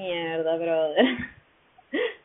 Mierda, brother.